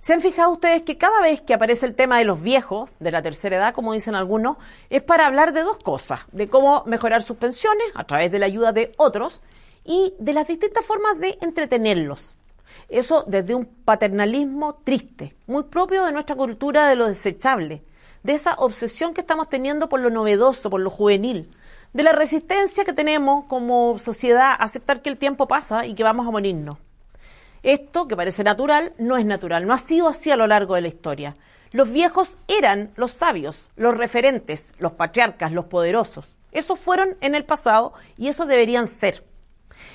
¿Se han fijado ustedes que cada vez que aparece el tema de los viejos, de la tercera edad, como dicen algunos, es para hablar de dos cosas, de cómo mejorar sus pensiones a través de la ayuda de otros y de las distintas formas de entretenerlos? Eso desde un paternalismo triste, muy propio de nuestra cultura de lo desechable, de esa obsesión que estamos teniendo por lo novedoso, por lo juvenil, de la resistencia que tenemos como sociedad a aceptar que el tiempo pasa y que vamos a morirnos. Esto, que parece natural, no es natural, no ha sido así a lo largo de la historia. Los viejos eran los sabios, los referentes, los patriarcas, los poderosos. Esos fueron en el pasado y eso deberían ser.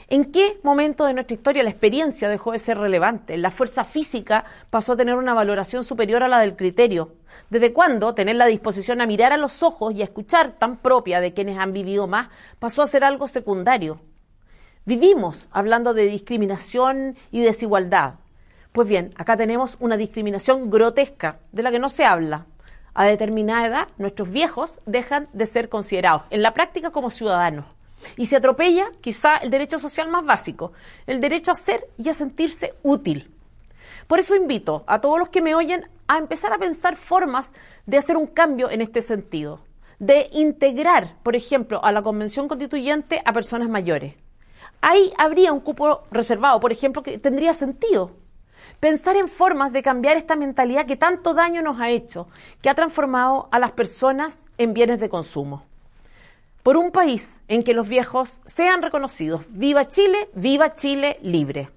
¿En qué momento de nuestra historia la experiencia dejó de ser relevante? La fuerza física pasó a tener una valoración superior a la del criterio. ¿Desde cuándo tener la disposición a mirar a los ojos y a escuchar tan propia de quienes han vivido más pasó a ser algo secundario? Vivimos hablando de discriminación y desigualdad. Pues bien, acá tenemos una discriminación grotesca de la que no se habla. A determinada edad, nuestros viejos dejan de ser considerados en la práctica como ciudadanos. Y se atropella quizá el derecho social más básico, el derecho a ser y a sentirse útil. Por eso invito a todos los que me oyen a empezar a pensar formas de hacer un cambio en este sentido, de integrar, por ejemplo, a la Convención Constituyente a personas mayores ahí habría un cupo reservado, por ejemplo, que tendría sentido. Pensar en formas de cambiar esta mentalidad que tanto daño nos ha hecho, que ha transformado a las personas en bienes de consumo. Por un país en que los viejos sean reconocidos. Viva Chile, viva Chile libre.